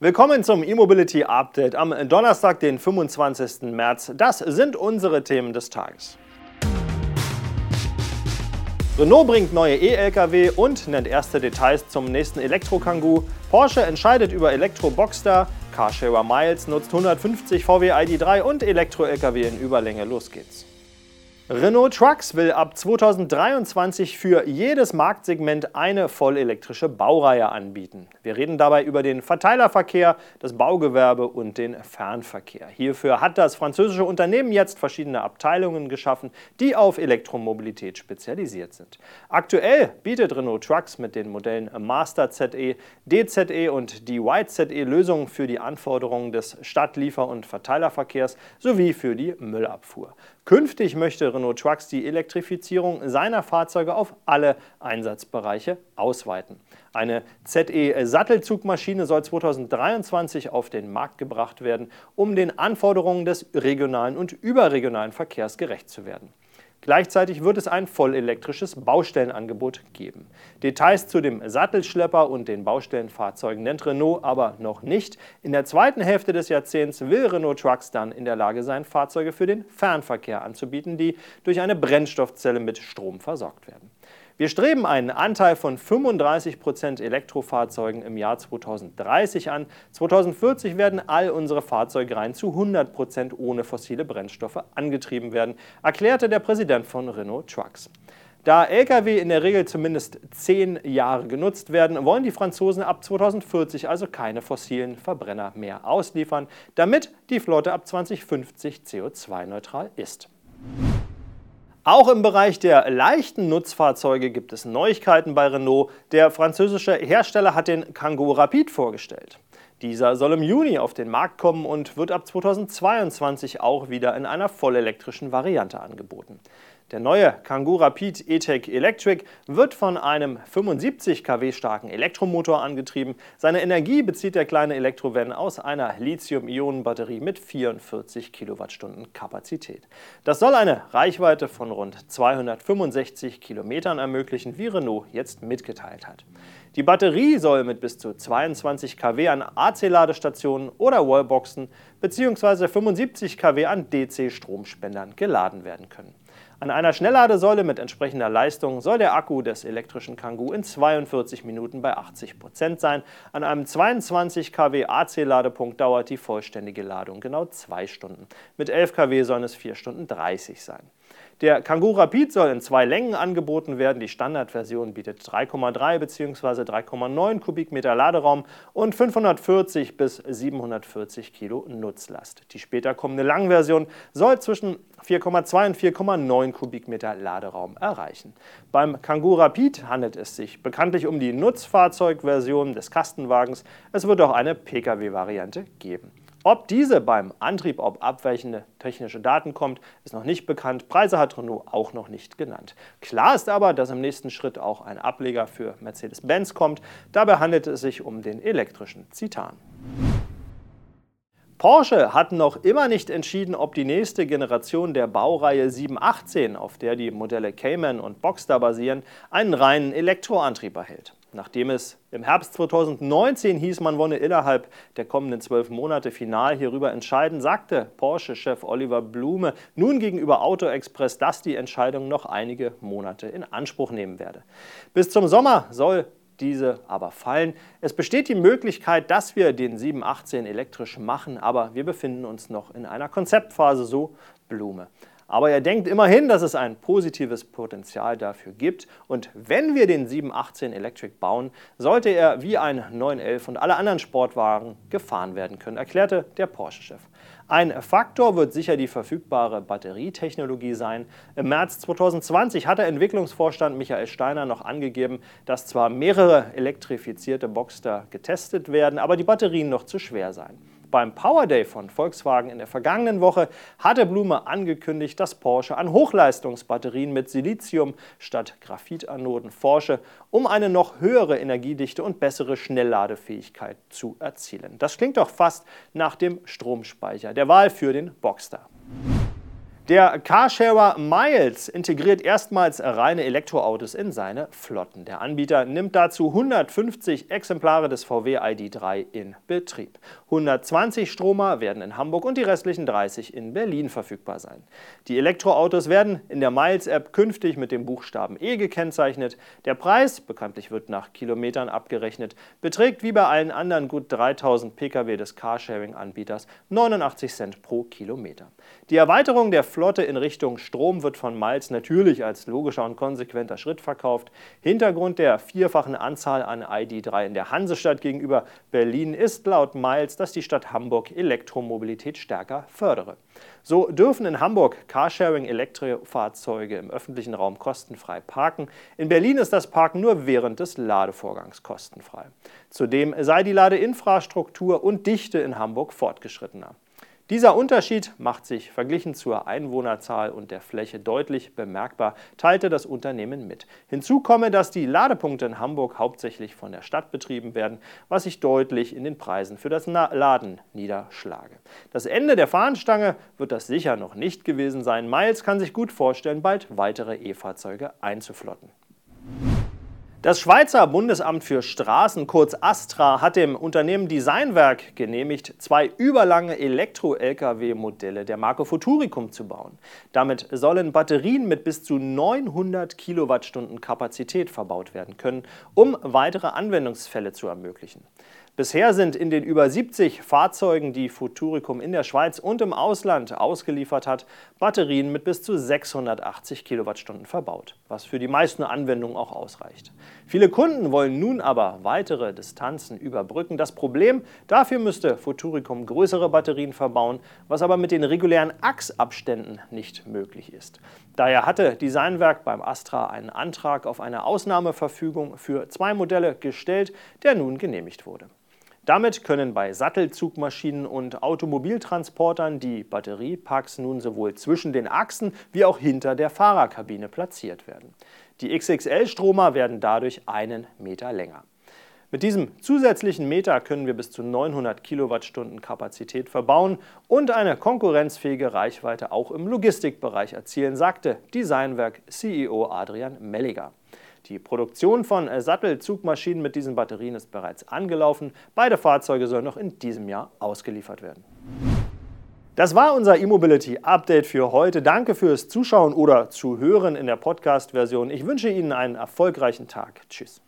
Willkommen zum E-Mobility Update am Donnerstag, den 25. März. Das sind unsere Themen des Tages. Renault bringt neue E-Lkw und nennt erste Details zum nächsten Elektro-Kangoo. Porsche entscheidet über Elektro-Boxster. Carsharer Miles nutzt 150 VW ID3 und Elektro-Lkw in Überlänge. Los geht's. Renault Trucks will ab 2023 für jedes Marktsegment eine vollelektrische Baureihe anbieten. Wir reden dabei über den Verteilerverkehr, das Baugewerbe und den Fernverkehr. Hierfür hat das französische Unternehmen jetzt verschiedene Abteilungen geschaffen, die auf Elektromobilität spezialisiert sind. Aktuell bietet Renault Trucks mit den Modellen Master ZE, DZE und DY-ZE Lösungen für die Anforderungen des Stadtliefer- und Verteilerverkehrs sowie für die Müllabfuhr. Künftig möchte Renault Trucks die Elektrifizierung seiner Fahrzeuge auf alle Einsatzbereiche ausweiten. Eine ZE-Sattelzugmaschine soll 2023 auf den Markt gebracht werden, um den Anforderungen des regionalen und überregionalen Verkehrs gerecht zu werden. Gleichzeitig wird es ein vollelektrisches Baustellenangebot geben. Details zu dem Sattelschlepper und den Baustellenfahrzeugen nennt Renault aber noch nicht. In der zweiten Hälfte des Jahrzehnts will Renault Trucks dann in der Lage sein, Fahrzeuge für den Fernverkehr anzubieten, die durch eine Brennstoffzelle mit Strom versorgt werden. Wir streben einen Anteil von 35 Prozent Elektrofahrzeugen im Jahr 2030 an. 2040 werden all unsere Fahrzeugreihen zu 100 Prozent ohne fossile Brennstoffe angetrieben werden, erklärte der Präsident von Renault Trucks. Da Lkw in der Regel zumindest zehn Jahre genutzt werden, wollen die Franzosen ab 2040 also keine fossilen Verbrenner mehr ausliefern, damit die Flotte ab 2050 CO2-neutral ist. Auch im Bereich der leichten Nutzfahrzeuge gibt es Neuigkeiten bei Renault. Der französische Hersteller hat den Kangoo Rapid vorgestellt. Dieser soll im Juni auf den Markt kommen und wird ab 2022 auch wieder in einer vollelektrischen Variante angeboten. Der neue Kangoo Rapid E-Tech Electric wird von einem 75 kW starken Elektromotor angetrieben. Seine Energie bezieht der kleine Elektrovan aus einer Lithium-Ionen-Batterie mit 44 Kilowattstunden Kapazität. Das soll eine Reichweite von rund 265 Kilometern ermöglichen, wie Renault jetzt mitgeteilt hat. Die Batterie soll mit bis zu 22 kW an AC-Ladestationen oder Wallboxen bzw. 75 kW an DC-Stromspendern geladen werden können. An einer Schnellladesäule mit entsprechender Leistung soll der Akku des elektrischen Kangoo in 42 Minuten bei 80 Prozent sein. An einem 22 kW AC-Ladepunkt dauert die vollständige Ladung genau zwei Stunden. Mit 11 kW sollen es 4 Stunden 30 sein. Der Kangoo Rapid soll in zwei Längen angeboten werden. Die Standardversion bietet 3,3 bzw. 3,9 Kubikmeter Laderaum und 540 bis 740 Kilo Nutzlast. Die später kommende Langversion soll zwischen 4,2 und 4,9 Kubikmeter Laderaum erreichen. Beim Kangoo Rapid handelt es sich bekanntlich um die Nutzfahrzeugversion des Kastenwagens. Es wird auch eine Pkw-Variante geben. Ob diese beim Antrieb auf abweichende technische Daten kommt, ist noch nicht bekannt. Preise hat Renault auch noch nicht genannt. Klar ist aber, dass im nächsten Schritt auch ein Ableger für Mercedes-Benz kommt. Dabei handelt es sich um den elektrischen Citan. Porsche hat noch immer nicht entschieden, ob die nächste Generation der Baureihe 718, auf der die Modelle Cayman und Boxster basieren, einen reinen Elektroantrieb erhält. Nachdem es im Herbst 2019 hieß, man wolle innerhalb der kommenden zwölf Monate final hierüber entscheiden, sagte Porsche-Chef Oliver Blume nun gegenüber Auto Express, dass die Entscheidung noch einige Monate in Anspruch nehmen werde. Bis zum Sommer soll diese aber fallen. Es besteht die Möglichkeit, dass wir den 718 elektrisch machen, aber wir befinden uns noch in einer Konzeptphase, so Blume. Aber er denkt immerhin, dass es ein positives Potenzial dafür gibt. Und wenn wir den 718 Electric bauen, sollte er wie ein 911 und alle anderen Sportwagen gefahren werden können, erklärte der Porsche-Chef. Ein Faktor wird sicher die verfügbare Batterietechnologie sein. Im März 2020 hat der Entwicklungsvorstand Michael Steiner noch angegeben, dass zwar mehrere elektrifizierte Boxster getestet werden, aber die Batterien noch zu schwer seien. Beim Power Day von Volkswagen in der vergangenen Woche hatte Blume angekündigt, dass Porsche an Hochleistungsbatterien mit Silizium statt Graphitanoden forsche, um eine noch höhere Energiedichte und bessere Schnellladefähigkeit zu erzielen. Das klingt doch fast nach dem Stromspeicher der Wahl für den Boxster. Der Carsharer Miles integriert erstmals reine Elektroautos in seine Flotten. Der Anbieter nimmt dazu 150 Exemplare des VW ID3 in Betrieb. 120 Stromer werden in Hamburg und die restlichen 30 in Berlin verfügbar sein. Die Elektroautos werden in der Miles-App künftig mit dem Buchstaben E gekennzeichnet. Der Preis, bekanntlich wird nach Kilometern abgerechnet, beträgt wie bei allen anderen gut 3000 Pkw des Carsharing-Anbieters 89 Cent pro Kilometer. Die Erweiterung der Flotte in Richtung Strom wird von Miles natürlich als logischer und konsequenter Schritt verkauft. Hintergrund der vierfachen Anzahl an ID3 in der Hansestadt gegenüber Berlin ist laut Miles, dass die Stadt Hamburg Elektromobilität stärker fördere. So dürfen in Hamburg Carsharing-Elektrofahrzeuge im öffentlichen Raum kostenfrei parken. In Berlin ist das Parken nur während des Ladevorgangs kostenfrei. Zudem sei die Ladeinfrastruktur und Dichte in Hamburg fortgeschrittener. Dieser Unterschied macht sich verglichen zur Einwohnerzahl und der Fläche deutlich bemerkbar, teilte das Unternehmen mit. Hinzu komme, dass die Ladepunkte in Hamburg hauptsächlich von der Stadt betrieben werden, was sich deutlich in den Preisen für das Laden niederschlage. Das Ende der Fahnenstange wird das sicher noch nicht gewesen sein. Miles kann sich gut vorstellen, bald weitere E-Fahrzeuge einzuflotten. Das Schweizer Bundesamt für Straßen, kurz Astra, hat dem Unternehmen Designwerk genehmigt, zwei überlange Elektro-Lkw-Modelle der Marke Futuricum zu bauen. Damit sollen Batterien mit bis zu 900 Kilowattstunden Kapazität verbaut werden können, um weitere Anwendungsfälle zu ermöglichen. Bisher sind in den über 70 Fahrzeugen, die Futuricum in der Schweiz und im Ausland ausgeliefert hat, Batterien mit bis zu 680 Kilowattstunden verbaut, was für die meisten Anwendungen auch ausreicht. Viele Kunden wollen nun aber weitere Distanzen überbrücken. Das Problem, dafür müsste Futuricum größere Batterien verbauen, was aber mit den regulären Achsabständen nicht möglich ist. Daher hatte Designwerk beim Astra einen Antrag auf eine Ausnahmeverfügung für zwei Modelle gestellt, der nun genehmigt wurde. Damit können bei Sattelzugmaschinen und Automobiltransportern die Batteriepacks nun sowohl zwischen den Achsen wie auch hinter der Fahrerkabine platziert werden. Die XXL-Stromer werden dadurch einen Meter länger. Mit diesem zusätzlichen Meter können wir bis zu 900 Kilowattstunden Kapazität verbauen und eine konkurrenzfähige Reichweite auch im Logistikbereich erzielen, sagte Designwerk CEO Adrian Melliger. Die Produktion von Sattelzugmaschinen mit diesen Batterien ist bereits angelaufen. Beide Fahrzeuge sollen noch in diesem Jahr ausgeliefert werden. Das war unser E-Mobility Update für heute. Danke fürs Zuschauen oder Zuhören in der Podcast-Version. Ich wünsche Ihnen einen erfolgreichen Tag. Tschüss.